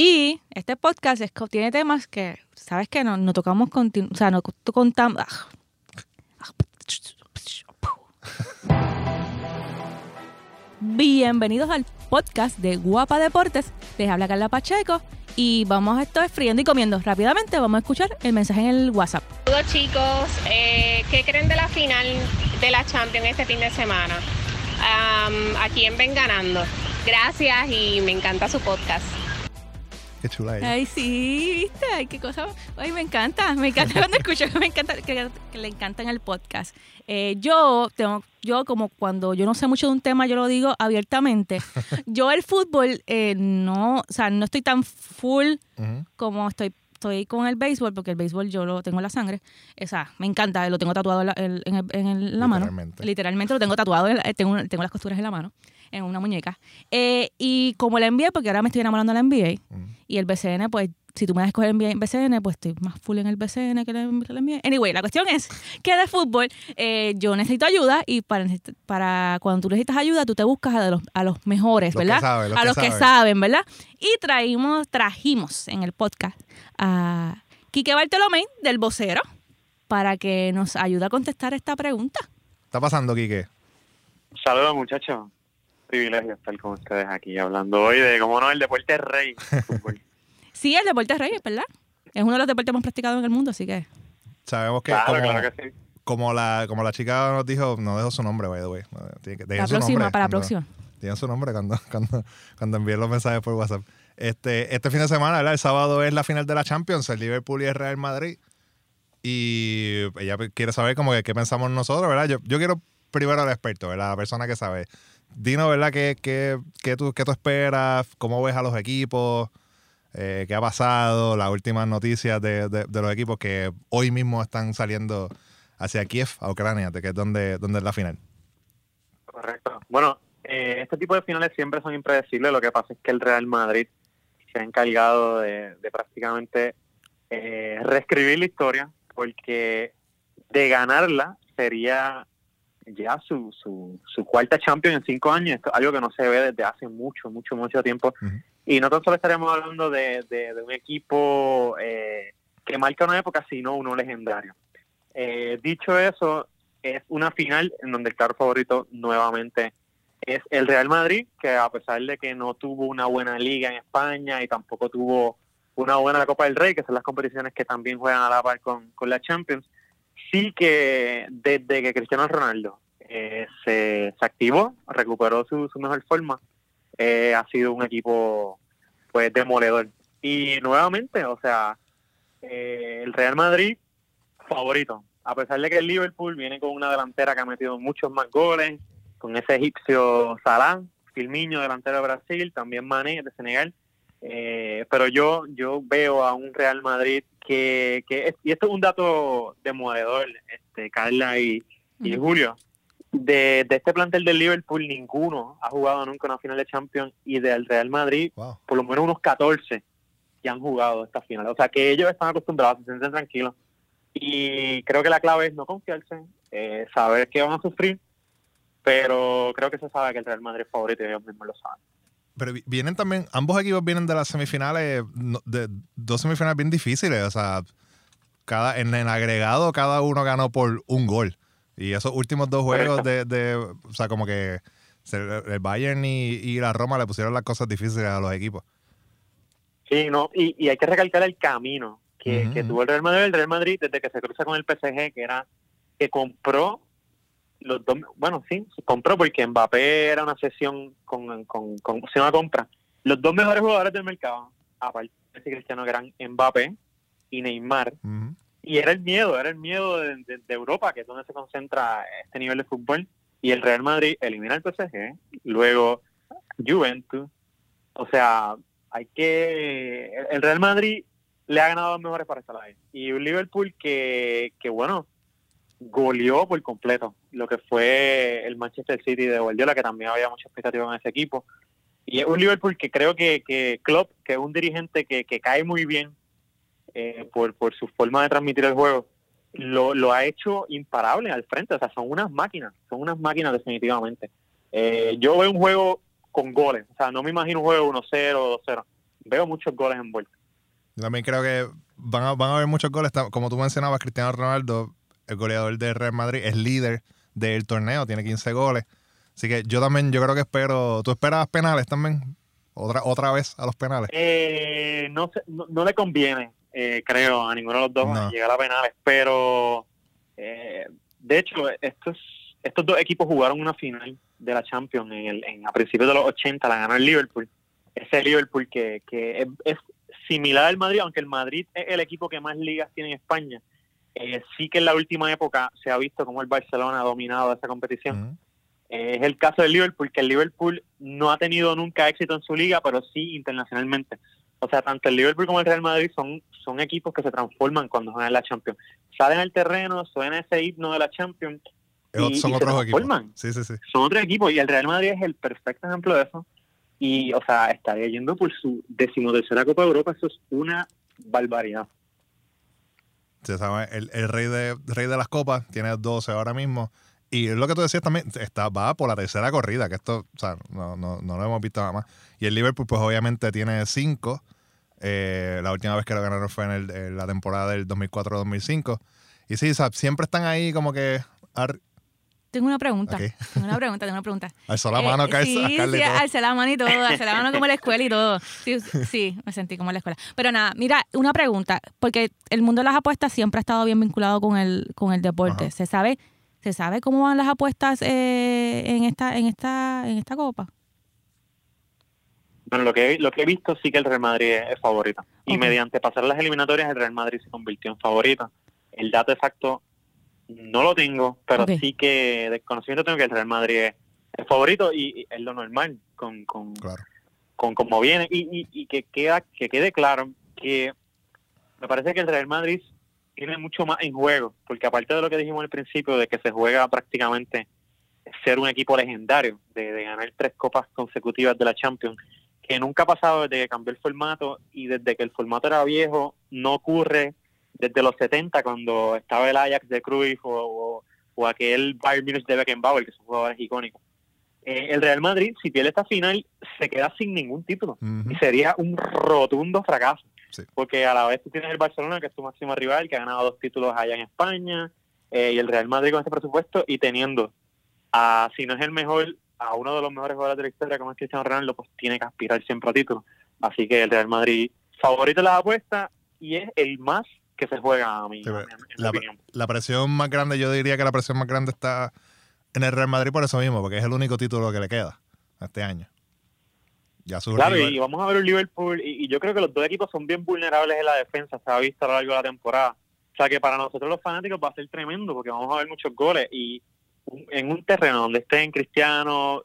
Y este podcast tiene temas que, ¿sabes que No, no tocamos, o sea, no contamos... Bienvenidos al podcast de Guapa Deportes. Les habla Carla Pacheco y vamos a estar friendo y comiendo. Rápidamente vamos a escuchar el mensaje en el WhatsApp. Saludos chicos, Eh, ¿qué creen de la final de la Champions este fin de semana? ¿A quién ven ganando? Gracias y me encanta su podcast. Qué chula ella. Ay, sí, viste, ay, qué cosa. Ay, me encanta, me encanta cuando escucho me encanta, que, que le encantan el podcast. Eh, yo tengo, yo como cuando yo no sé mucho de un tema, yo lo digo abiertamente. Yo el fútbol eh, no, o sea, no estoy tan full Ujú. como estoy estoy con el béisbol, porque el béisbol yo lo tengo en la sangre. O sea, me encanta, lo tengo tatuado en la, en, en- en la mano. Literalmente. Literalmente lo tengo tatuado, tengo, tengo las costuras en la mano, en una muñeca. Eh, y como la NBA, porque ahora me estoy enamorando de la NBA, Ujú. y el BCN, pues, si tú me das a escoger NBA en BCN, pues estoy más full en el BCN que en el NBA. Anyway, la cuestión es que de fútbol eh, yo necesito ayuda y para, para cuando tú necesitas ayuda, tú te buscas a, los, a los mejores, Los que ¿verdad? saben, los a que los que saben. saben, ¿verdad? Y traímos, trajimos en el podcast a Quique Bartolomé del vocero para que nos ayude a contestar esta pregunta. está pasando, Quique? Saludos muchachos, privilegio estar con ustedes aquí hablando hoy de cómo no el deporte es rey. Sí, el deporte es rey, ¿verdad? Es uno de los deportes más practicados en el mundo, así que... Sabemos que claro, como, claro que sí. como la como la chica nos dijo, no dejó su nombre, by the way. Tiene que- La su próxima, nombre para la cuando- próxima. Digan su nombre cuando, cuando, cuando envíen los mensajes por WhatsApp. Este, este fin de semana, ¿verdad? El sábado es la final de la Champions, el Liverpool y el Real Madrid. Y ella quiere saber como que qué pensamos nosotros, ¿verdad? Yo, yo quiero primero al experto, ¿verdad? La persona que sabe. Dino, ¿verdad? ¿Qué, qué, qué tú, qué tú esperas? ¿Cómo ves a los equipos? Eh, ¿Qué ha pasado? Las últimas noticias de, de- los equipos que hoy mismo están saliendo hacia Kiev, a Ucrania, que es donde, donde es la final. Correcto. Bueno, eh, este tipo de finales siempre son impredecibles. Lo que pasa es que el Real Madrid se ha encargado de, de prácticamente eh, reescribir la historia, porque de ganarla sería ya su, su, su cuarta Champions en cinco años, Esto es algo que no se ve desde hace mucho, mucho, mucho tiempo. Y no tan solo estaríamos hablando de, de- de un equipo eh, que marca una época, sino uno legendario. Eh, dicho eso, es una final en donde el claro favorito nuevamente es el Real Madrid, que a pesar de que no tuvo una buena liga en España y tampoco tuvo una buena Copa del Rey, que son las competiciones que también juegan a la par con, con la Champions, sí que desde que Cristiano Ronaldo eh, se, activó, recuperó su, su mejor forma, eh, ha sido un equipo pues demoledor. Y nuevamente, o sea, eh, el Real Madrid favorito, a pesar de que el Liverpool viene con una delantera que ha metido muchos más goles, con ese egipcio Salah, Firmino, delantero de Brasil, también Mané de Senegal. Eh, pero yo yo veo a un Real Madrid que, que es- y esto es un dato demoledor, este Carla y, y. Julio, de, de este plantel del Liverpool ninguno ha jugado nunca una final de Champions y del Real Madrid Wow. por lo menos unos 14 que han jugado esta final. O sea, que ellos están acostumbrados, se sienten tranquilos. Y creo que la clave es no confiarse, eh, saber que van a sufrir, pero creo que se sabe que el Real Madrid es favorito y ellos mismos lo saben. Pero vi- vienen también, ambos equipos vienen de las semifinales, de dos semifinales bien difíciles. O sea, cada, en el agregado cada uno ganó por un gol. Y esos últimos dos juegos de, de o sea, como que el Bayern y, y la Roma le pusieron las cosas difíciles a los equipos. Sí, no, y, y hay que recalcar el camino que, que tuvo el Real Madrid. El Real Madrid, desde que se cruza con el PSG, que era que compró los dos, bueno, sí, compró porque Mbappé era una sesión con, con, con una compra. Los dos mejores jugadores del mercado, aparte de Cristiano, que eran Mbappé y Neymar, y era el miedo, era el miedo de, de- de Europa, que es donde se concentra este nivel de fútbol. Y el Real Madrid elimina el PSG, luego Juventus. O sea, hay que. El Real Madrid le ha ganado a los mejores para estar ahí. Y un Liverpool que, que bueno, goleó por completo lo que fue el Manchester City de Guardiola, que también había mucha expectativa en ese equipo. Y es un Liverpool que creo que, que Klopp, que es un dirigente que, que cae muy bien eh, por, por su forma de transmitir el juego, lo, lo ha hecho imparable al frente. O sea, son unas máquinas, son unas máquinas definitivamente. Eh, yo veo un juego con goles, o sea, no me imagino un juego 1-0, 2-0. veo muchos goles envueltos. También creo que van a, van a haber muchos goles. Como tú mencionabas, Cristiano Ronaldo, el goleador de Real Madrid, es líder del torneo, tiene 15 goles. Así que yo también, yo creo que espero. ¿Tú esperabas penales también? ¿Otra, otra vez a los penales? Eh, no, no, le conviene, eh, creo, a ninguno de los dos llegar a penales. Pero, eh, de hecho, estos, estos dos equipos jugaron una final de la Champions en, el, en a principios de los 80, la ganó el Liverpool. Ese Liverpool que, que es, similar al Madrid, aunque el Madrid es el equipo que más ligas tiene en España. Eh, sí que en la última época se ha visto como el Barcelona ha dominado esa competición. Eh, es el caso del Liverpool, que el Liverpool no ha tenido nunca éxito en su liga, pero sí internacionalmente. O sea, tanto el Liverpool como el Real Madrid son, son equipos que se transforman cuando juegan la Champions. Salen al terreno, suena ese himno de la Champions. Y, son otros equipos. Sí, sí, sí. Son otros equipos y el Real Madrid es el perfecto ejemplo de eso. Y, o sea, estaría yendo por su decimotercera Copa de Europa, eso es una barbaridad. El, el rey, de, rey de las copas tiene 12 ahora mismo y es lo que tú decías también, está, va por la tercera corrida, que esto, o sea, no, no, no lo hemos visto nada más. Y el Liverpool, pues obviamente tiene cinco. Eh, la última vez que lo ganaron fue en, la temporada del 2004-2005. Y sí, o sea, siempre están ahí como que... Tengo una pregunta. Tengo una pregunta, tengo una pregunta. Alzó la mano, eh, Sí, sí, alzó la mano y todo, alzó la mano como en la escuela y todo. Sí, sí, me sentí como en la escuela. Pero nada, mira, una pregunta, porque el mundo de las apuestas siempre ha estado bien vinculado con el, con el deporte. ¿Se sabe ¿Se sabe cómo van las apuestas eh, en esta en esta en esta copa? Bueno, lo que, lo que he visto sí que el Real Madrid es, favorito. Y mediante pasar las eliminatorias, el Real Madrid se convirtió en favorito. El dato exacto no lo tengo, pero sí que de conocimiento tengo que el Real Madrid es, favorito y, es lo normal con, con, con cómo viene. Y, y, y, que, queda, que quede claro que me parece que el Real Madrid tiene mucho más en juego, porque aparte de lo que dijimos al principio, de que se juega prácticamente ser un equipo legendario, de, ganar tres copas consecutivas de la Champions, que nunca ha pasado desde que cambió el formato y desde que el formato era viejo, no ocurre desde los 70 cuando estaba el Ajax de Cruyff o, o, aquel Bayern Munich de Beckenbauer, que son jugadores icónicos. Eh, el Real Madrid, si pierde esta final, se queda sin ningún título y sería un rotundo fracaso. Porque a la vez tú tienes el Barcelona, que es tu máximo rival, que ha ganado dos títulos allá en España, eh, y el Real Madrid con este presupuesto, y teniendo, a, si no es el mejor, a uno de los mejores jugadores de la historia, como es Cristiano Ronaldo, pues tiene que aspirar siempre a títulos. Así que el Real Madrid, favorito de las apuestas, y es el más que se juega a mí. la, la presión más grande, yo diría que la presión más grande está en el Real Madrid por eso mismo, porque es el único título que le queda este año claro, y vamos a ver un Liverpool, y, yo creo que los dos equipos son bien vulnerables en la defensa, se ha visto a lo largo de la temporada. O sea que para nosotros los fanáticos va a ser tremendo, porque vamos a ver muchos goles, y en un terreno donde estén Cristiano,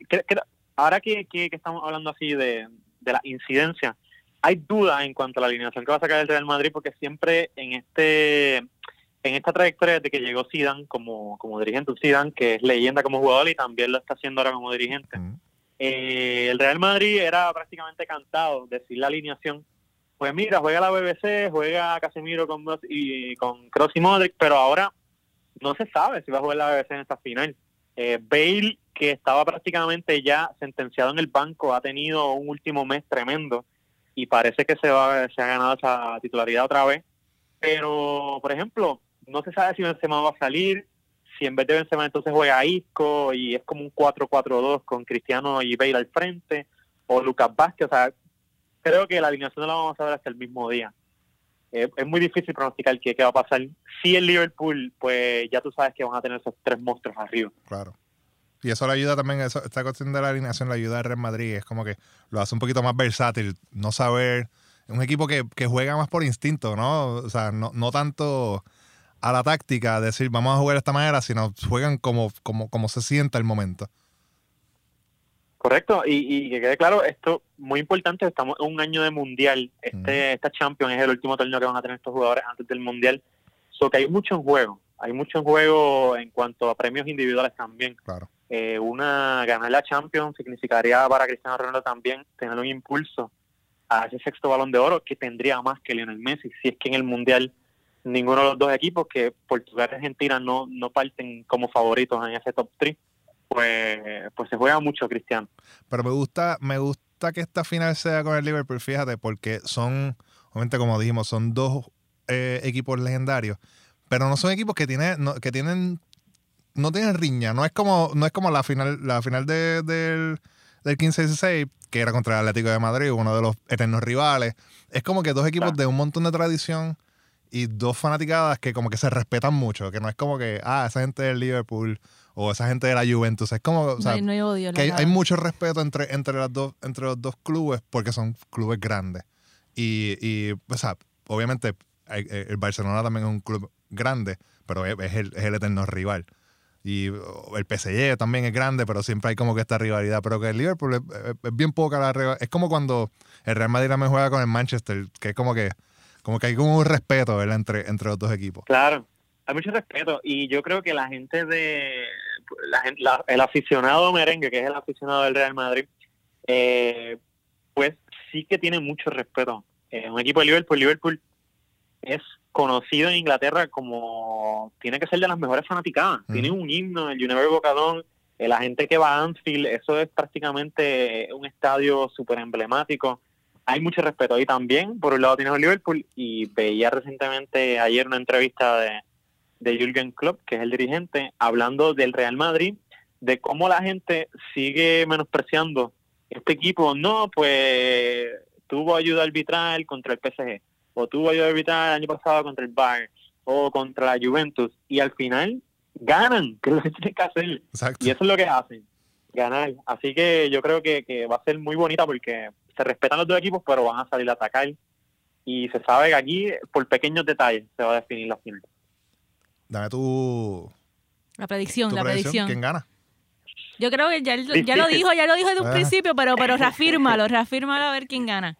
ahora que, que, estamos hablando así de, de la incidencia, hay dudas en cuanto a la alineación que va a sacar el Real Madrid, porque siempre en este en esta trayectoria desde que llegó Zidane como, como dirigente, Zidane que es leyenda como jugador y también lo está haciendo ahora como dirigente. Eh, el Real Madrid era prácticamente cantado decir la alineación. Pues mira, juega la BBC, juega Casemiro con, y, con Cross y Modric, pero ahora no se sabe si va a jugar la BBC en esta final. Eh, Bale, que estaba prácticamente ya sentenciado en el banco, ha tenido un último mes tremendo y parece que se, va, se ha ganado esa titularidad otra vez. Pero, por ejemplo, no se sabe si Benzema va a salir, si en vez de Benzema entonces juega Isco y es como un 4-4-2 con Cristiano y Bale al frente, o Lucas Vázquez, o sea, creo que la alineación no la vamos a ver hasta el mismo día. es muy difícil pronosticar qué, qué va a pasar. Si el Liverpool, pues ya tú sabes que van a tener esos tres monstruos arriba. Claro. Y eso le ayuda también, esta cuestión de la alineación le ayuda a Real Madrid, es como que lo hace un poquito más versátil, no saber, es un equipo que, que juega más por instinto, ¿no? O sea, no, no tanto a la táctica, decir vamos a jugar de esta manera, sino juegan como, como, como se sienta el momento. Correcto, y, que quede claro, esto muy importante, estamos en un año de mundial, este, esta Champions es el último torneo que van a tener estos jugadores antes del mundial, so que hay mucho en juego, hay mucho en juego en cuanto a premios individuales también. Claro. Eh, una ganar la Champions significaría para Cristiano Ronaldo también tener un impulso a ese sexto balón de oro que tendría más que Lionel Messi, si es que en el mundial ninguno de los dos equipos que Portugal y Argentina no, no parten como favoritos en ese top 3, pues, pues se juega mucho Cristiano. Pero me gusta, me gusta que esta final sea con el Liverpool, fíjate, porque son, obviamente como dijimos, son dos eh, equipos legendarios, pero no son equipos que tienen, no, que tienen, no tienen riña, no es como, no es como la final, la final de, del, del 15-16, que era contra el Atlético de Madrid, uno de los eternos rivales. Es como que dos equipos de un montón de tradición y dos fanaticadas que como que se respetan mucho, que no es como que, ah, esa gente del Liverpool o esa gente de la Juventus, es como, o sea, no, hay- no hay odio. que hay, mucho respeto entre, entre, las dos, entre los dos clubes porque son clubes grandes. Y, y o sea, obviamente eh, el Barcelona también es un club grande, pero es el, es el eterno rival. Y oh, el PSG también es grande, pero siempre hay como que esta rivalidad. Pero que el Liverpool es, bien poca la rivalidad. Es como cuando el Real Madrid también juega con el Manchester, que es como que, como que hay como un respeto. Entre, entre los dos equipos. Claro, hay mucho respeto y yo creo que la gente de la la- el aficionado merengue, que es el aficionado del Real Madrid, eh, pues sí que tiene mucho respeto. Eh, un equipo de Liverpool, Liverpool es conocido en Inglaterra como tiene que ser de las mejores fanaticadas. Ujú. Tiene un himno, el Univer Bocadón, eh, la gente que va a Anfield, eso es prácticamente un estadio súper emblemático. Hay mucho respeto. Y también, por un lado, tienes a Liverpool y veía recientemente ayer una entrevista de, de Jürgen Klopp, que es el dirigente, hablando del Real Madrid, de cómo la gente sigue menospreciando este equipo. No, pues tuvo ayuda arbitral contra el PSG, o tuvo ayuda arbitral el año pasado contra el Bayern, o contra la Juventus, y al final ganan, que es lo que tienen que hacer. Exacto. Y eso es lo que hacen, ganar. Así que yo creo que, que va a ser muy bonita porque se respetan los dos equipos, pero van a salir a atacar. Y se sabe que aquí, por pequeños detalles, se va a definir la final. Dame tu, La predicción, tu la predicción. ¿Quién gana? Yo creo que ya, ya lo dijo, ya lo dijo desde un Ah. principio, pero, pero reafírmalo, reafírmalo a ver quién gana.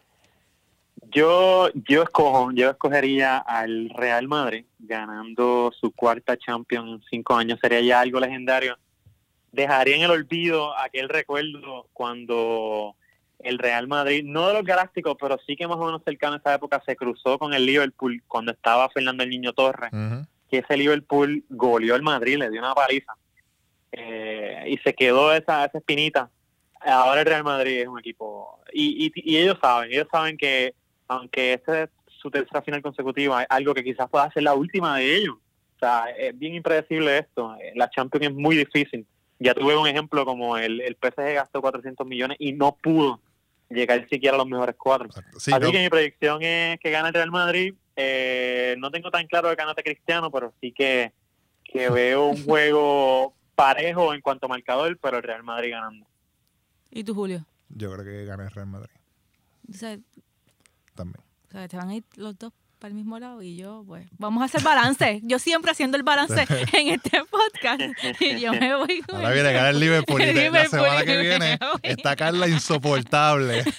Yo, yo escojo, yo escogería al Real Madrid ganando su cuarta Champions en cinco años. Sería ya algo legendario. Dejaría en el olvido aquel recuerdo cuando el Real Madrid, no de los Galácticos, pero sí que más o menos cercano a esa época, se cruzó con el Liverpool cuando estaba Fernando el Niño Torres. Ujú. que ese Liverpool goleó al Madrid, le dio una paliza eh, y se quedó esa, esa espinita. Ahora el Real Madrid es un equipo y, y, y ellos saben, ellos saben que aunque esta es su tercera final consecutiva, es algo que quizás pueda ser la última de ellos. O sea, es bien impredecible esto. Eh, La Champions es muy difícil. Ya tuve un ejemplo como el, el PSG gastó 400 millones y no pudo llegar siquiera a los mejores cuatro. Sí, Así que mi predicción es que gana el Real Madrid. Eh, no tengo tan claro que gana Cristiano, pero sí que, que veo un juego parejo en cuanto a marcador, pero el Real Madrid ganando. ¿Y tú, Julio? yo creo que gana el Real Madrid O sea, también. o sea, te van a ir los dos para el mismo lado y yo, pues, vamos a hacer balance. Yo siempre haciendo el balance en este podcast y yo me voy con Ahora viene a ganar el Liverpool y la semana que viene está Carla insoportable.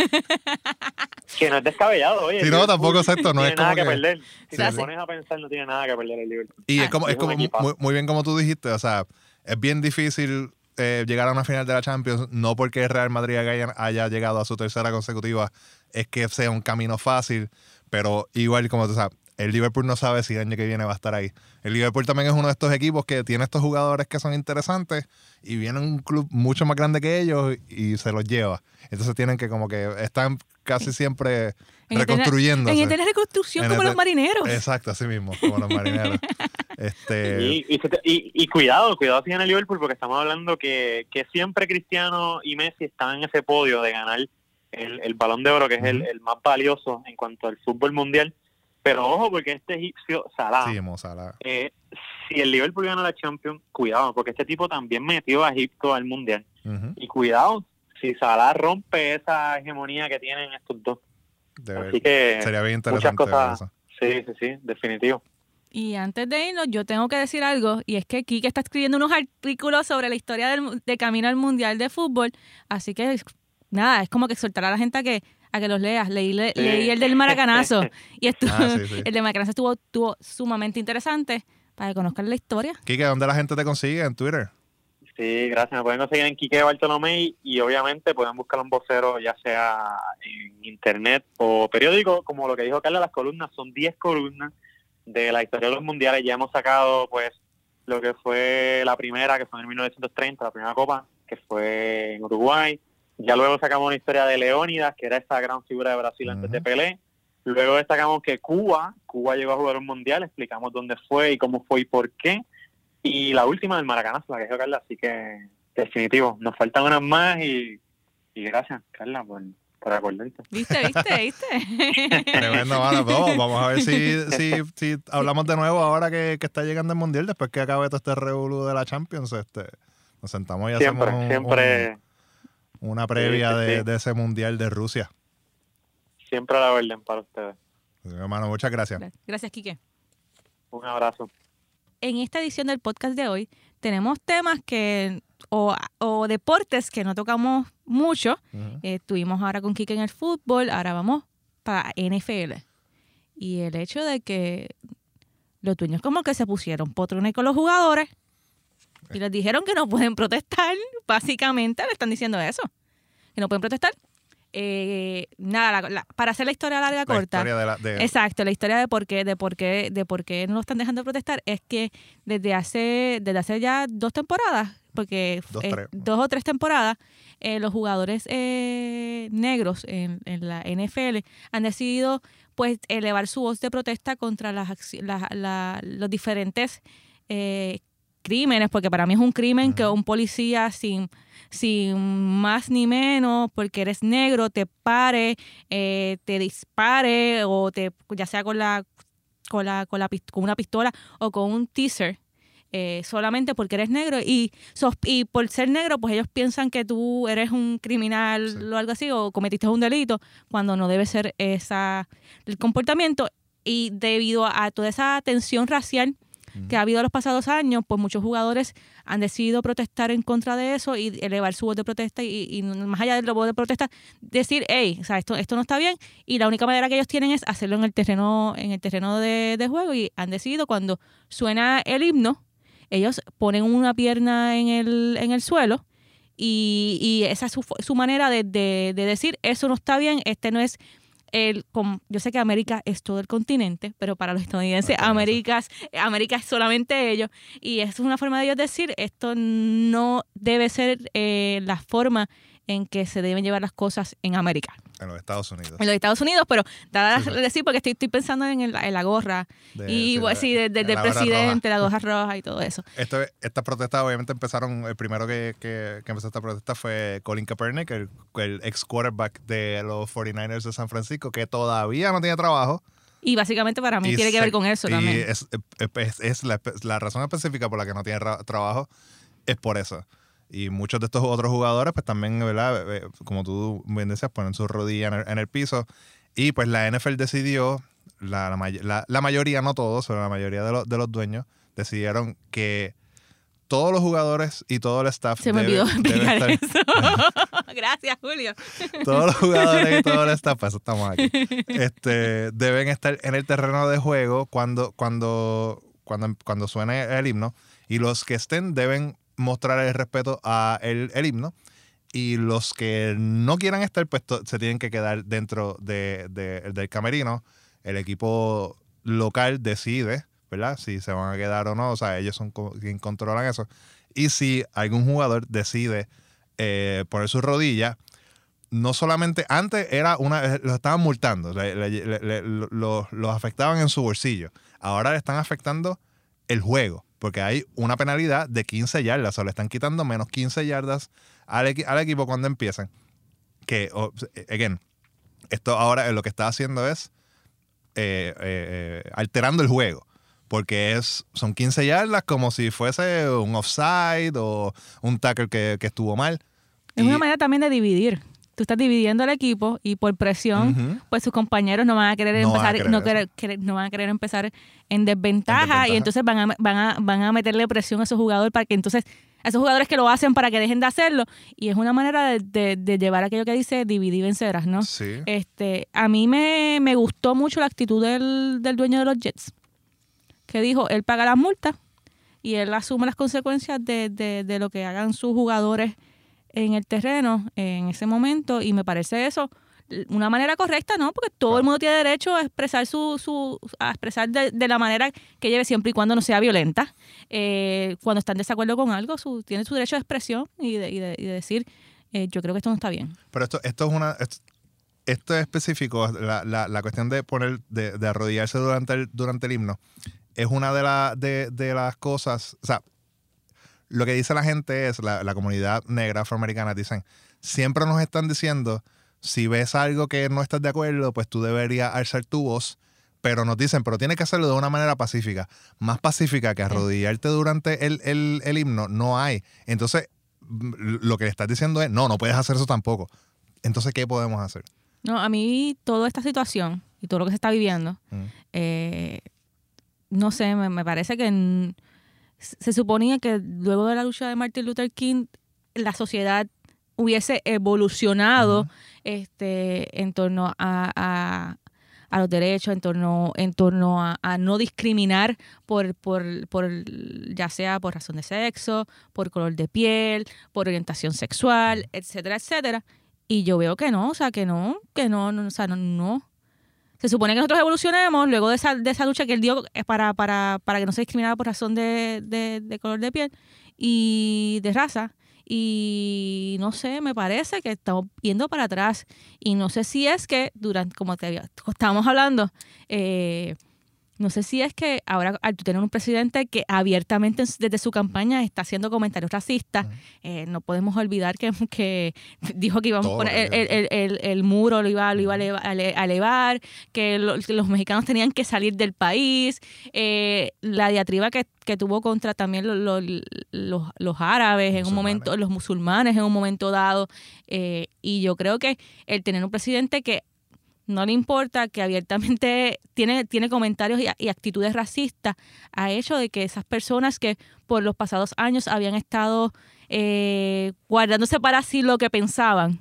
Que no es descabellado, oye. Sí, el no, tampoco, exacto, no tiene es como nada que, que- perder. Si Sí, te sí. pones a pensar, no tiene nada que perder el Liverpool. Y es Ah, como, es es como muy bien como tú dijiste, o sea, es bien difícil eh, llegar a una final de la Champions, no porque el Real Madrid haya, haya llegado a su tercera consecutiva, es que sea un camino fácil, pero igual como tú sabes, el Liverpool no sabe si el año que viene va a estar ahí. El Liverpool también es uno de estos equipos que tiene estos jugadores que son interesantes y viene un club mucho más grande que ellos y se los lleva. Entonces tienen que como que están casi siempre En reconstruyéndose. En eterna reconstrucción En como los marineros. Exacto, así mismo, como los marineros. Este, Y, y, cuidado, cuidado si gana el Liverpool, porque estamos hablando que, que siempre Cristiano y Messi están en ese podio de ganar el, el balón de oro, que es el, más valioso en cuanto al fútbol mundial. Pero ojo, porque este egipcio, Salah, sí, Mo Salah. eh, si el Liverpool gana la Champions, cuidado, porque este tipo también metió a Egipto al mundial. Y cuidado, si Salah rompe esa hegemonía que tienen estos dos. de ver- Así que, Sería bien muchas interesante ver cosas. eso. sí, sí, sí, definitivo. Y antes de irnos, yo tengo que decir algo, y es que Kike está escribiendo unos artículos sobre la historia del, de Camino al Mundial de Fútbol, así que nada, es como que exhortar a la gente a que a que los leas. Leí, le- Sí. leí el del Maracanazo y estuvo, Ah, sí, sí. el del Maracanazo estuvo, estuvo sumamente interesante para que conozcan la historia. Kike, ¿dónde la gente te consigue? En Twitter. Sí, gracias. Me pueden conseguir en Quique Bartolomé y obviamente pueden buscar un vocero ya sea en internet o periódico, como lo que dijo Carla, las columnas son 10 columnas de la historia de los mundiales. Ya hemos sacado pues lo que fue la primera, que fue en 1930, la primera copa, que fue en Uruguay. Ya luego sacamos una historia de Leónidas, que era esa gran figura de Brasil antes de. Pelé. Luego destacamos que Cuba, Cuba llegó a jugar un mundial, explicamos dónde fue y cómo fue y por qué. Y la última del Maracanazo, la que dijo Carla, así que definitivo, nos faltan unas más y, y gracias, Carla, por, por acordarte. ¿Viste, viste, viste? Tremendo, mano. Vamos a ver si, si, si hablamos de nuevo ahora que, que está llegando el Mundial, después que acabe todo este revolú de la Champions. Este, nos sentamos y Siempre, hacemos un- siempre, un- una previa Sí, sí, de, sí. de ese Mundial de Rusia. siempre a la orden para ustedes. Hermano, muchas gracias. Gracias, Quique. Un abrazo. En esta edición del podcast de hoy tenemos temas que o, o deportes que no tocamos mucho. Eh, estuvimos ahora con Quique en el fútbol, ahora vamos para NFL. Y el hecho de que los dueños como que se pusieron potrones con los jugadores y les dijeron que no pueden protestar, básicamente le están diciendo eso, que no pueden protestar. Eh, nada, la- la- para hacer la historia larga La corta. historia de la- de- Exacto, la historia de por qué, de por qué, de por qué no lo están dejando protestar es que desde hace, desde hace ya dos temporadas, porque Dos, eh, o tres temporadas, eh, los jugadores eh, negros en, en la NFL han decidido pues elevar su voz de protesta contra las, acci- la- la- los diferentes eh, crímenes, porque para mí es un crimen que un policía sin, sin más ni menos, porque eres negro, te pare, eh, te dispare o te ya sea con la con la, con la con una pistola o con un teaser eh, solamente porque eres negro. Y sos- y por ser negro pues ellos piensan que tú eres un criminal Sí. o algo así o cometiste un delito cuando no debe ser esa el comportamiento. Y debido a toda esa tensión racial que ha habido los pasados años, pues muchos jugadores han decidido protestar en contra de eso y elevar su voz de protesta y, y más allá de la voz de protesta, decir, hey, o sea, esto, esto no está bien y la única manera que ellos tienen es hacerlo en el terreno, en el terreno de, de juego y han decidido cuando suena el himno, ellos ponen una pierna en el, en el suelo y, y esa es su, su manera de, de- de decir, eso no está bien, este no es el, yo sé que América es todo el continente, pero para los estadounidenses. América, es- América es solamente ellos. Y eso es una forma de ellos decir, esto no debe ser eh, la forma en que se deben llevar las cosas en América, en los Estados Unidos. en los Estados Unidos, pero dada Sí, decir, porque estoy, estoy pensando en, el- en la gorra De- y sí, de- de- de del gorra roja. presidente, la gorra roja y todo eso. Estas protestas obviamente empezaron, el primero que, que, que empezó esta protesta fue Colin Kaepernick, el, el ex quarterback de los 49ers de San Francisco, que todavía no tiene trabajo. Y básicamente para mí Y tiene que ver con eso y también. Es, es- es la, la razón específica por la que no tiene ra- trabajo es por eso. Y muchos de estos otros jugadores, pues también, ¿verdad? Como tú bien decías, ponen su rodilla en el, en el piso. Y pues la NFL decidió, la, la, la- la mayoría, no todos, pero la mayoría de, los- de los dueños, decidieron que todos los jugadores y todo el staff Se me debe- olvidó explicar eso. Gracias, Julio. todos los jugadores y todo el staff, para eso estamos aquí, este, deben estar en el terreno de juego cuando, cuando, cuando, cuando suene el himno y los que estén deben mostrar el respeto a el, el himno y los que no quieran estar pues se tienen que quedar dentro de, de- del camerino. El equipo local decide, ¿verdad? Si se van a quedar o no, o sea, ellos son co- quien controlan eso. Y si algún jugador decide eh, poner su rodilla, no solamente antes era una eh, los estaban multando, le- le- le- le- lo- los afectaban en su bolsillo. Ahora le están afectando el juego, porque hay una penalidad de 15 yardas, o le están quitando menos 15 yardas al, equi- al equipo cuando empiezan. Que, o- again, esto ahora lo que está haciendo es eh, eh, eh, alterando el juego. Porque es, son 15 yardas como si fuese un offside o un tackle que, que estuvo mal. Es Y- una manera también de dividir. Tú estás dividiendo el equipo y por presión, pues sus compañeros no van a querer No van a empezar, no, querer- querer- no van a querer empezar en desventaja, En desventaja. y entonces van a, van a, van a meterle presión a esos jugadores para que entonces a esos jugadores que lo hacen para que dejen de hacerlo y es una manera de, de- de llevar aquello que dice dividir y vencerás, ¿no? Sí. Este, a mí me, me gustó mucho la actitud del, del dueño de los Jets, que dijo, él paga las multas y él asume las consecuencias de, de- de lo que hagan sus jugadores en el terreno en ese momento y me parece eso una manera correcta, ¿no? Porque todo el mundo tiene derecho a expresar su, su a expresar de, de la manera que lleve siempre y cuando no sea violenta. Eh, cuando está en desacuerdo con algo, su, tiene su derecho de expresión y de, y de- y de decir eh, yo creo que esto no está bien. Pero esto, esto es una. Esto, esto es específico, la, la, la cuestión de poner, de, de arrodillarse durante el, durante el himno, es una de, la, de, de las cosas. O sea, lo que dice la gente es, la, la comunidad negra afroamericana, dicen, siempre nos están diciendo, si ves algo que no estás de acuerdo, pues tú deberías alzar tu voz, pero nos dicen, pero tienes que hacerlo de una manera pacífica. Más pacífica que arrodillarte durante el, el, el himno, no hay. Entonces, lo que le estás diciendo es, no, no puedes hacer eso tampoco. Entonces, ¿qué podemos hacer? No, a mí toda esta situación y todo lo que se está viviendo, Mm. eh, no sé, me, me parece que en- se suponía que luego de la lucha de Martin Luther King, la sociedad hubiese evolucionado este, en torno a, a- a los derechos, en torno, en torno a, a no discriminar por, por, por, ya sea por razón de sexo, por color de piel, por orientación sexual, etcétera, etcétera. Y yo veo que no, o sea, que no, que no, no, o sea, no, no. Se supone que nosotros evolucionemos luego de esa, de esa lucha que él dio eh, para, para, para que no se discriminara por razón de, de- color de piel y de raza. Y no sé, me parece que estamos yendo para atrás. Y no sé si es que, durante, como te había- estábamos hablando, eh, no sé si es que ahora al tener un presidente que abiertamente en- desde su campaña está haciendo comentarios racistas, eh, no podemos olvidar que, que dijo que íbamos a poner el, el- el- el muro, lo iba, lo iba a eleva- a ele- a elevar, que, lo- que los mexicanos tenían que salir del país, eh, la diatriba que, que tuvo contra también lo- lo- los, los árabes en un momento, los musulmanes en un momento dado, eh, y yo creo que el tener un presidente que no le importa que abiertamente tiene, tiene comentarios y, y actitudes racistas, ha hecho de que esas personas que por los pasados años habían estado eh, guardándose para sí lo que pensaban,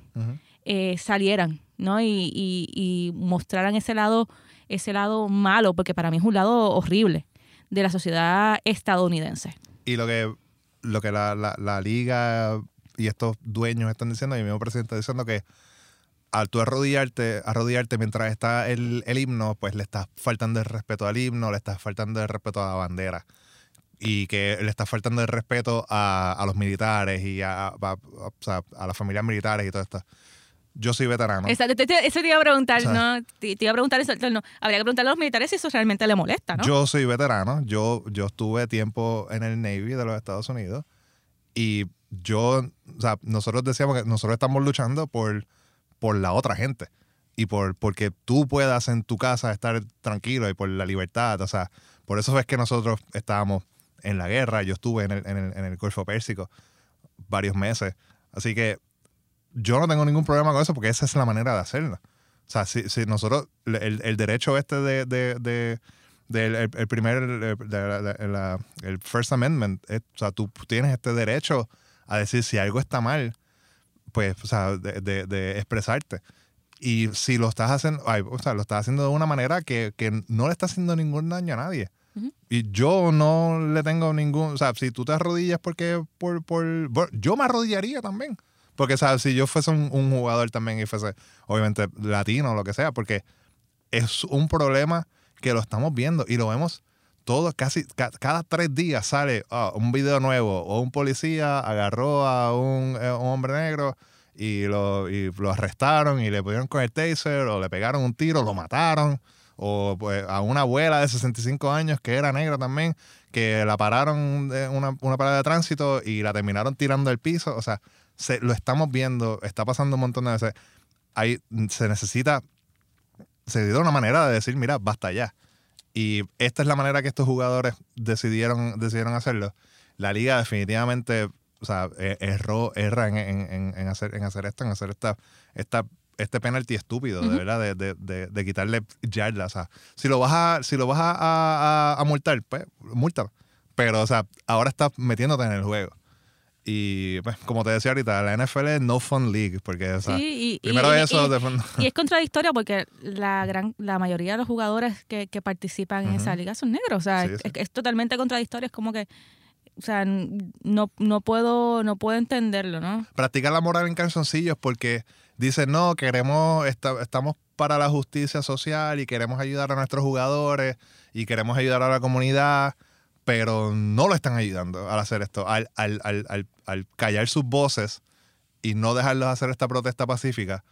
eh, salieran, ¿no? Y, y- y mostraran ese lado, ese lado malo, porque para mí es un lado horrible de la sociedad estadounidense. Y lo que, lo que la, la- la liga y estos dueños están diciendo, y el mismo presidente está diciendo que al tú arrodillarte, arrodillarte mientras está el, el himno, pues le estás faltando el respeto al himno, le estás faltando el respeto a la bandera. Y que le estás faltando el respeto a, a los militares y a, a- las familias militares y todo esto. Yo soy veterano. Te- eso te iba a preguntar, O sea, ¿no? Te, te iba a preguntar eso, no, habría que preguntarle a los militares si eso realmente le molesta, ¿no? Yo soy veterano. Yo, yo estuve tiempo en el Navy de los Estados Unidos. Y yo, o sea, nosotros decíamos que nosotros estamos luchando por, por la otra gente. Y por porque tú puedas en tu casa estar tranquilo y por la libertad. O sea, por eso es que nosotros estábamos en la guerra. Yo estuve en el, Golfo Pérsico varios meses. Así que yo no tengo ningún problema con eso porque esa es la manera de hacerlo. O sea, si, si nosotros, el, el derecho este de, de, de- del el, primer, el First Amendment, es- o sea, tú tienes este derecho a decir si algo está mal, pues, o sea, de, de- de expresarte. Y si lo estás haciendo, ay, o sea, lo estás haciendo de una manera que, que no le está haciendo ningún daño a nadie. Ujú. Y yo no le tengo ningún, o sea, si tú te arrodillas porque por, por, bueno, yo me arrodillaría también. Porque, ¿sabes? Si yo fuese un, un jugador también y fuese, obviamente, latino o lo que sea, porque es un problema que lo estamos viendo y lo vemos todos, casi ca- cada tres días sale ah, un video nuevo o un policía agarró a un, eh, un hombre negro y lo, y lo arrestaron y le pusieron con el taser o le pegaron un tiro, lo mataron. O pues, a una abuela de 65 años que era negra también, que la pararon de una, una parada de tránsito y la terminaron tirando al piso. O sea, se, lo estamos viendo, está pasando un montón de veces. Ahí se necesita, se dio una manera de decir, mira, basta ya. Y esta es la manera que estos jugadores decidieron, decidieron hacerlo. La liga definitivamente, o sea, eh, erró, erra en, en- en- hacer, en hacer esto, en hacer esta, esta, este penalti estúpido, de verdad, de, de, de, de quitarle yardas. O sea, si lo vas a, si lo vas a- a- a multar, pues, multa. Pero, o sea, ahora estás metiéndote en el juego. Y, pues, como te decía ahorita, la NFL es no fun league, porque, o sea, Sí, y- primero y- eso, y- es contradictorio porque la gran la mayoría de los jugadores que, que participan en esa liga son negros. O sea, Sí, es, sí. es totalmente contradictorio. Es como que, o sea, no, no puedo no puedo entenderlo, ¿no? practicar la moral en calzoncillos porque dicen, no, queremos, esta- estamos para la justicia social y queremos ayudar a nuestros jugadores y queremos ayudar a la comunidad, pero no lo están ayudando al hacer esto, al, al, al, al, al callar sus voces y no dejarlos hacer esta protesta pacífica,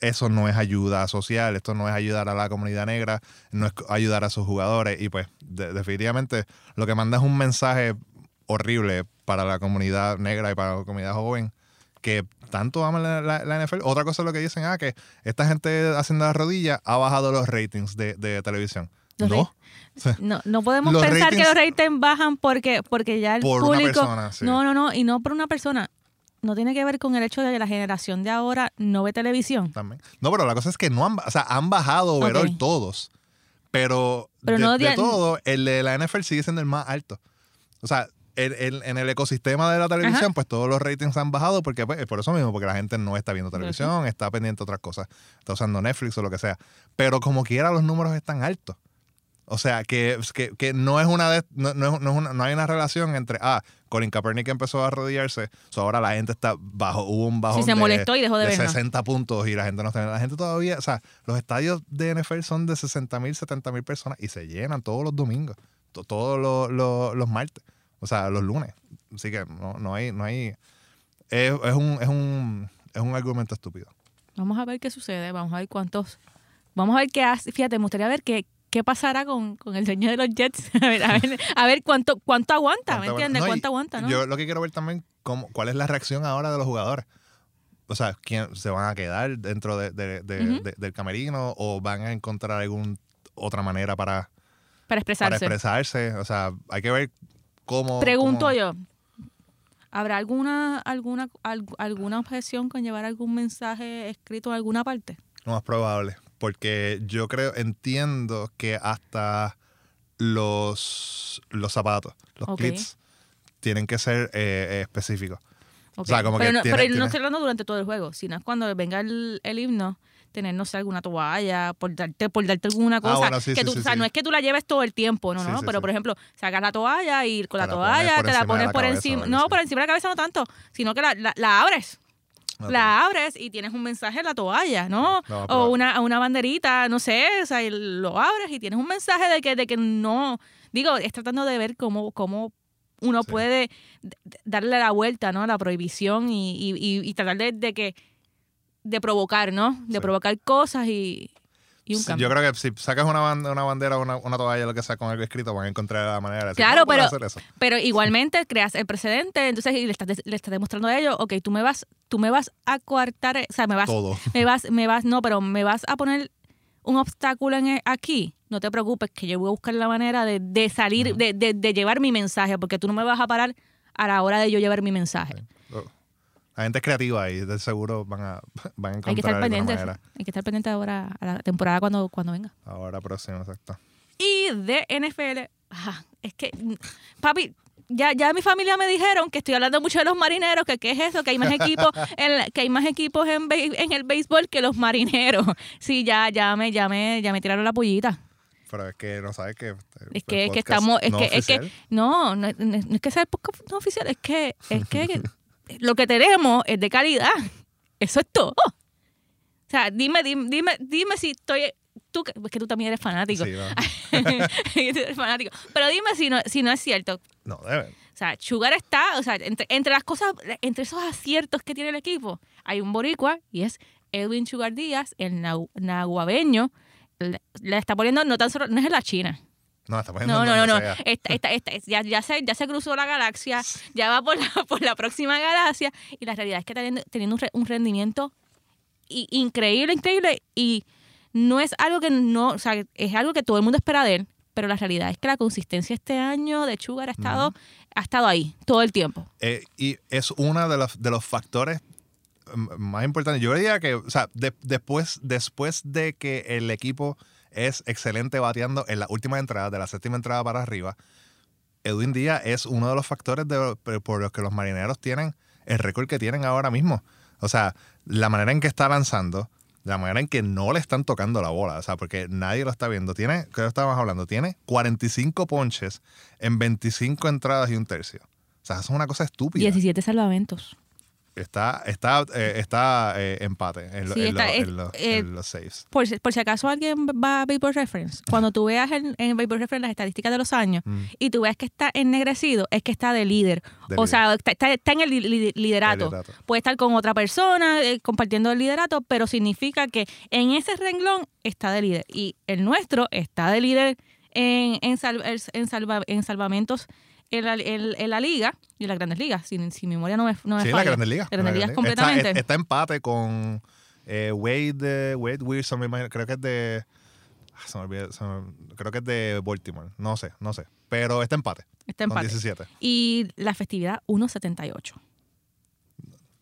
eso no es ayuda social, esto no es ayudar a la comunidad negra, no es ayudar a sus jugadores. Y pues, de- definitivamente, lo que manda es un mensaje horrible para la comunidad negra y para la comunidad joven que tanto ama la NFL. Otra cosa es lo que dicen, ah, que esta gente haciendo las rodillas ha bajado los ratings de, de televisión. Los no, No, no podemos Los pensar que los ratings bajan porque, porque ya el Por una público. persona, sí. No, no, no, y no por una persona. No tiene que ver con el hecho de que la generación de ahora no ve televisión. también. No, pero la cosa es que no han, o sea, han bajado overall todos. Pero, Pero de, no de todo, el de la NFL sigue siendo el más alto. O sea, el- el- en el ecosistema de la televisión, Ajá. pues todos los ratings han bajado porque pues, por eso mismo, porque la gente no está viendo televisión, está pendiente de otras cosas, está usando Netflix o lo que sea. Pero como quiera, los números están altos. O sea, que, que, que no es una de, no, no es- no es una- no hay una relación entre, ah, Colin Kaepernick empezó a arrodillarse, so ahora la gente está bajo, hubo un bajón Sí, se de- molestó y dejó de vernos. 60 puntos y la gente no está La gente todavía, o sea, los estadios de NFL son de 60 mil, 70 mil personas y se llenan todos los domingos, to- todos los, los- los martes, o sea, los lunes. Así que no, no hay, no hay, es, es un, es un, es un argumento estúpido. Vamos a ver qué sucede, vamos a ver cuántos. Vamos a ver qué hace. Fíjate, me gustaría ver qué, qué pasará con, con el dueño de los Jets. A ver, a ver, a ver cuánto, cuánto aguanta, ¿me ¿Cuánto entiendes? No, ¿Cuánto aguanta, no? Yo lo que quiero ver también, cómo, cuál es la reacción ahora de los jugadores. O sea, ¿quién se van a quedar dentro de- del camerino o van a encontrar alguna otra manera para, para para expresarse. expresarse? O sea, hay que ver cómo... Pregunto cómo- yo, ¿habrá alguna, alguna, al- alguna objeción con llevar algún mensaje escrito en alguna parte? Lo más probable. Porque yo creo, entiendo que hasta los, los zapatos, los Ok. cleats, tienen que ser eh, eh, específicos. Ok. sea, como pero que no, tiene- pero no tiene- estoy hablando durante todo el juego, sino es cuando venga el, el himno, tener, no sé, alguna toalla, por darte, por darte alguna cosa. Ah, bueno, sí, que tú, sí, o sea, no es que tú la lleves todo el tiempo, no, no, no, pero por ejemplo, sacas la toalla y con la, Te la pones toalla te la pones por encima, o no, por encima de la cabeza no tanto, sino que la, la, la abres. La abres y tienes un mensaje en la toalla, ¿no? O una, una banderita, no sé, o sea, y lo abres y tienes un mensaje de que, de que no, digo, es tratando de ver cómo, cómo uno Sí. puede darle la vuelta, ¿no? A la prohibición y, y, y- y tratar de, de que, de provocar, ¿no? De Sí. provocar cosas y, y un. Yo creo que si sacas una, band- una bandera o una, una toalla, lo que sea, con algo escrito, van a encontrar la manera de decir, Claro, "No puedo pero- hacer eso". Pero igualmente creas el precedente, entonces y le estás, le estás demostrando a ellos, ok, tú me vas, tú me vas a coartar, o sea, me vas, Todo. me vas, me vas, no, pero me vas a poner un obstáculo en e- aquí. No te preocupes, que yo voy a buscar la manera de, de salir, de, de, de llevar mi mensaje, porque tú no me vas a parar a la hora de yo llevar mi mensaje. La gente es creativa y de seguro van a, van a Hay que encontrar estar pendiente, manera. hay que estar pendiente ahora a la temporada cuando, cuando venga. Ahora próximo, exacto. Y de NFL, ajá, es que, mm, papi, ya, ya mi familia me dijeron que estoy hablando mucho de los marineros, que qué es eso, que hay más equipos, en, que hay más equipos en, en el béisbol que los marineros. Sí, ya, ya me, ya me, ya me tiraron la pollita. Pero es que no sabes que. Es que, es que estamos, es que, es que, no, no, es- no es que sea el podcast no oficial, es que, es que lo que tenemos es de calidad. Eso es todo. O sea, dime, dime, dime, dime si estoy, tú, que- es que tú también eres fanático. Sí, no, Tú eres fanático. Pero dime si no, si no es cierto. no deben. O sea, Sugar está, o sea, entre, entre las cosas, entre esos aciertos que tiene el equipo, hay un boricua y es Edwin Sugar Díaz, el nahuabeño. Le, le está poniendo, no tan solo, no es en la China. No, está poniendo No, no, no, no. Esta- esta- esta- ya, ya, se, ya se cruzó la galaxia, ya va por la, por la próxima galaxia y la realidad es que está teniendo, teniendo un, re- un rendimiento i- increíble, increíble y no es algo que no, o sea, es algo que todo el mundo espera de él, pero la realidad es que la consistencia este año de Sugar ha estado, ha estado ahí todo el tiempo. Eh, y es uno de los, de los factores mm, más importantes. Yo diría que, o sea, de- después, después de que el equipo es excelente bateando en la última entrada, de la séptima entrada para arriba, Edwin Díaz es uno de los factores por los que los marineros tienen el récord que tienen ahora mismo. O sea, la manera en que está lanzando, la manera en que no le están tocando la bola, o sea, porque nadie lo está viendo. Tiene, ¿qué estábamos hablando? Tiene 45 ponches en 25 entradas y un tercio. O sea, eso es una cosa estúpida. 17 salvamentos. Está, está, eh, está eh, empate en, lo- Sí, en lo- en eh, en los saves. Por, si- por si acaso alguien va a Vapor Reference, cuando tú veas en, en Vapor Reference las estadísticas de los años Mm. y tú veas que está ennegrecido, es que está de líder. De o líder. sea, está, está- está en el li- li- liderato. liderato. Puede estar con otra persona eh, compartiendo el liderato, pero significa que en ese renglón está de líder. Y el nuestro está de líder en, en, sal- en, salva- en salvamentos en la, en- en la liga y en las grandes ligas, si, si mi memoria no me, no me Sí, en falla. la Grandes Ligas. En las en la Grandes Ligas completamente. Está, está empate con eh, Wade, eh, Wade Wilson, me imagino, creo que es de... ah, se me olvidó, se me- creo que es de Baltimore. No sé, no sé. Pero está empate. Está Con empate. 17. Y la festividad 1.78.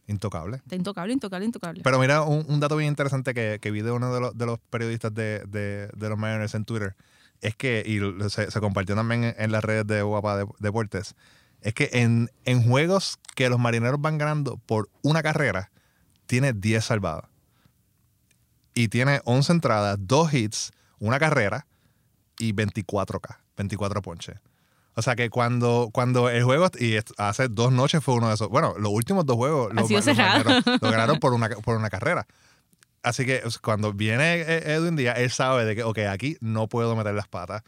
Intocable. Está intocable, intocable, intocable. Pero mira, un, un dato bien interesante que, que vi de uno de los, de los periodistas de, de- de los Mariners en Twitter es que, y se, se compartió también en, en las redes de Guapa de- Deportes, es que en, en juegos que los marineros van ganando por una carrera, tiene 10 salvadas. Y tiene 11 entradas, 2 hits, una carrera y 24K, 24 ponches. O sea que cuando, cuando el juego, y hace dos noches fue uno de esos, bueno, los últimos dos juegos los, los cerrado. marineros lo ganaron por una, por una carrera. Así que cuando viene eh, Edwin Díaz, él sabe de que, ok, aquí no puedo meter las patas.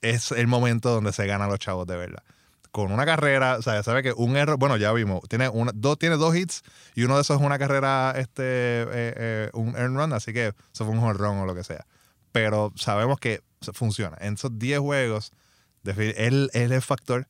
Es el momento donde se ganan los chavos de verdad. Con una carrera, o sea, sabe que un error, bueno, ya vimos, tiene, una, dos, tiene dos hits y uno de esos es una carrera, este, eh, eh, un earn run, así que eso fue un honrón o lo que sea. Pero sabemos que funciona. En esos 10 juegos, él es el factor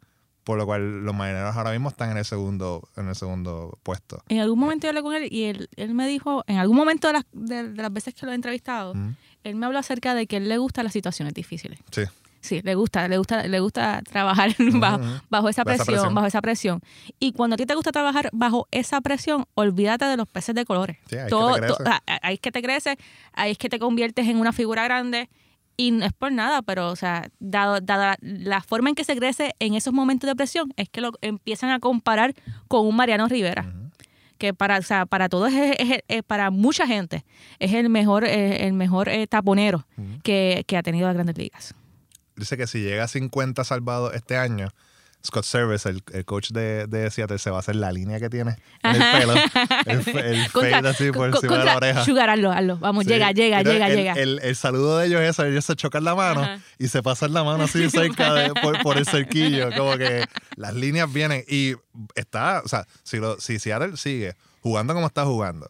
por lo cual los marineros ahora mismo están en el segundo, en el segundo puesto. En algún momento yo hablé con él y él, él me dijo, en algún momento de las, de, de las veces que lo he entrevistado, él me habló acerca de que él le gustan las situaciones difíciles. Sí. Sí, le gusta, le gusta, le gusta trabajar bajo, bajo esa Bajo esa presión, bajo esa presión. Y cuando a ti te gusta trabajar bajo esa presión, olvídate de los peces de colores. Sí, ahí es que Todo- te crece. to- ah, ah, ahí es que te creces, ahí es que te conviertes en una figura grande. Y no es por nada, pero, o sea, dado, dada la forma en que se crece en esos momentos de presión, es que lo empiezan a comparar con un Mariano Rivera. Que para, o sea, para todos, es, es- es- para mucha gente, es el mejor, eh, el mejor eh, taponero que, que ha tenido las grandes ligas. dice que si llega a 50 salvados este año, Scott Service, el, el coach de, de Seattle, se va a hacer la línea que tiene en el pelo. El, el Contra- fade así por encima de la oreja. Sugar, hazlo, hazlo. Vamos, Sí. llega, llega, llega, el, llega. El, el saludo de ellos es eso, ellos se chocan la mano Ajá. y se pasan la mano así cerca de, por, por el cerquillo. Como que las líneas vienen y está, o sea, si, lo, si Seattle sigue jugando como está jugando,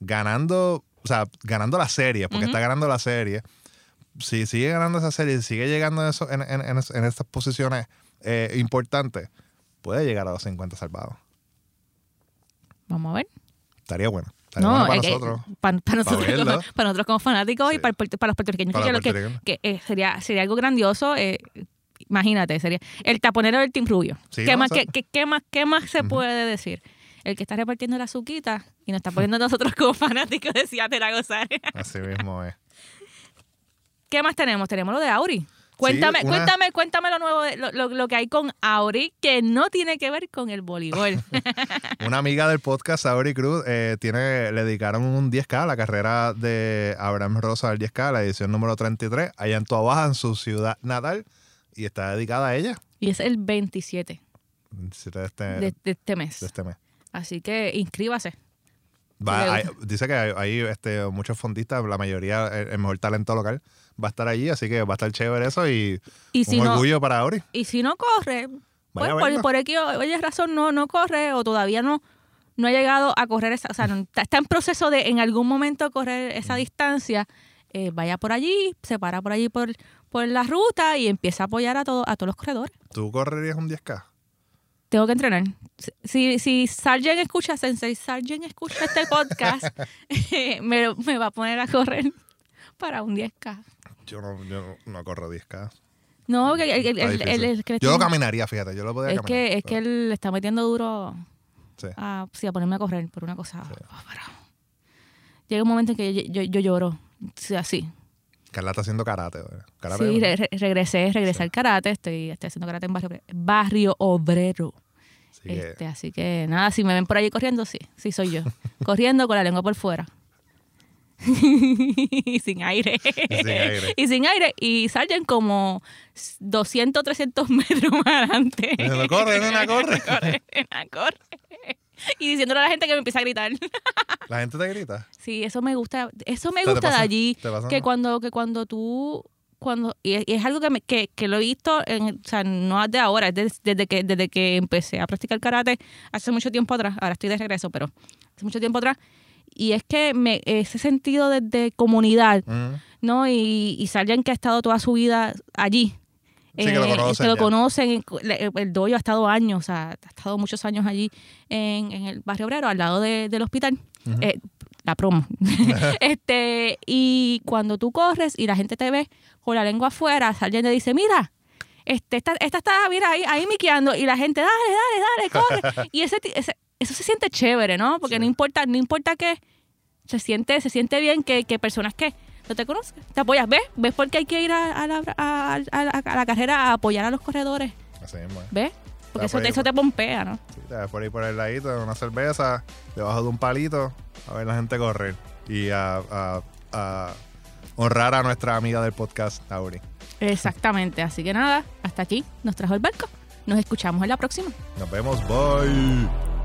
ganando, o sea, ganando la serie, porque está ganando la serie, si sigue ganando esa serie, sigue llegando en, eso, en, en, en, en estas posiciones eh, importantes, puede llegar a los 50 salvados. Vamos a ver. Estaría bueno. Estaría No, bueno para es que nosotros. para, para nosotros, como, para nosotros como fanáticos y para, para los puertorriqueños, Para que, los que- puertorriqueños. que, eh, sería, sería algo grandioso. eh, imagínate, sería el taponero del Team Rubio. Sí, ¿Qué, no, más, o sea- qué, qué- qué más, ¿Qué más se puede decir? El que está repartiendo la azuquita y nos está poniendo a nosotros como fanáticos de Seattle a gozar. Así mismo es. ¿Qué más tenemos? Tenemos lo de Auri. Cuéntame, una- cuéntame, cuéntame lo nuevo, de- lo, lo- lo que hay con Auri que no tiene que ver con el voleibol. Una amiga del podcast, Sauri Cruz, eh, tiene, le dedicaron un 10K a la carrera de Abraham Rosa del 10K, la edición número 33, allá en Toa Baja, en su ciudad natal, y está dedicada a ella. y es el 27 27 De este, de, de este mes. de este mes. Así que inscríbase. Va- hay- dice que hay, hay, este, muchos fondistas, la mayoría, el, el mejor talento local, va a estar allí, así que va a estar chévere eso y, Y un no, orgullo para Auri. y si no corre, pues, por, por X o Y razón no, no corre o todavía no, no ha llegado a correr esa, o sea, no- está, está en proceso de en algún momento correr esa distancia, eh, vaya por allí, se para por allí por, por la ruta y empieza a apoyar a, todo, a todos los corredores. ¿Tú correrías un 10K? Tengo que entrenar. Si, si Sargent escucha, Sensei Sargent escucha este podcast, me, me va a poner a correr para un 10K. Yo no, yo no, corro 10K. No, que el, el- Está el- difícil. el- el que le yo lo caminaría, fíjate, yo lo podría es caminar. que, es que él le está metiendo duro Sí. a, sí, a ponerme a correr por una cosa. Pero Llega un momento en que yo, yo, yo lloro. Sí, así. Carla está haciendo karate. Karate, Sí, regresé, regresé Sí. al karate. Estoy, estoy haciendo karate en barrio, barrio obrero. Así que- Este, así que nada, si me ven por allí corriendo, sí, sí soy yo. corriendo con la lengua por fuera. Y sin aire. sin aire. y sin aire. Y salen como 200, 300 metros más adelante. No corre, nena, corre. corre, nena, corre. y diciéndole a la gente que me empieza a gritar. La gente te grita. Sí, eso me gusta, eso me ¿Te- te gusta de allí, que cuando, que cuando tú, cuando, y es, algo que, me- que, que lo he visto, en, o sea, no es de ahora, es des- desde, que, desde que empecé a practicar karate hace mucho tiempo atrás, ahora estoy de regreso, pero hace mucho tiempo atrás, y es que me, ese sentido de, de comunidad, Mm. ¿no? Y, y alguien que ha estado toda su vida allí. Sí, que lo eh, conocen que lo ya. conocen. El, el doyo ha estado años, o sea, ha estado muchos años allí en, en el barrio obrero, al lado de- del hospital. Eh, la promo. este Y cuando tú corres y la gente te ve con la lengua afuera, alguien te dice, mira, este, esta, esta está, mira, ahí, ahí miqueando. Y la gente, dale, dale, dale, corre. y ese, ese- eso se siente chévere, ¿no? Porque Sí. no importa, no importa qué, se siente, se siente bien que, que personas que no te conocen, te apoyas. ¿Ves? ¿Ves por qué hay que ir a, a la, a- a la- a la carrera a apoyar a los corredores? Así mismo. ¿Ves? Porque eso, por te- eso te pompea, ¿no? Sí, te vas por ahí por el ladito, una cerveza, debajo de un palito, a ver la gente correr. Y a, honrar a nuestra amiga del podcast, Auri. Exactamente. Así que nada, hasta aquí nos trajo el barco. Nos escuchamos en la próxima. Nos vemos, bye.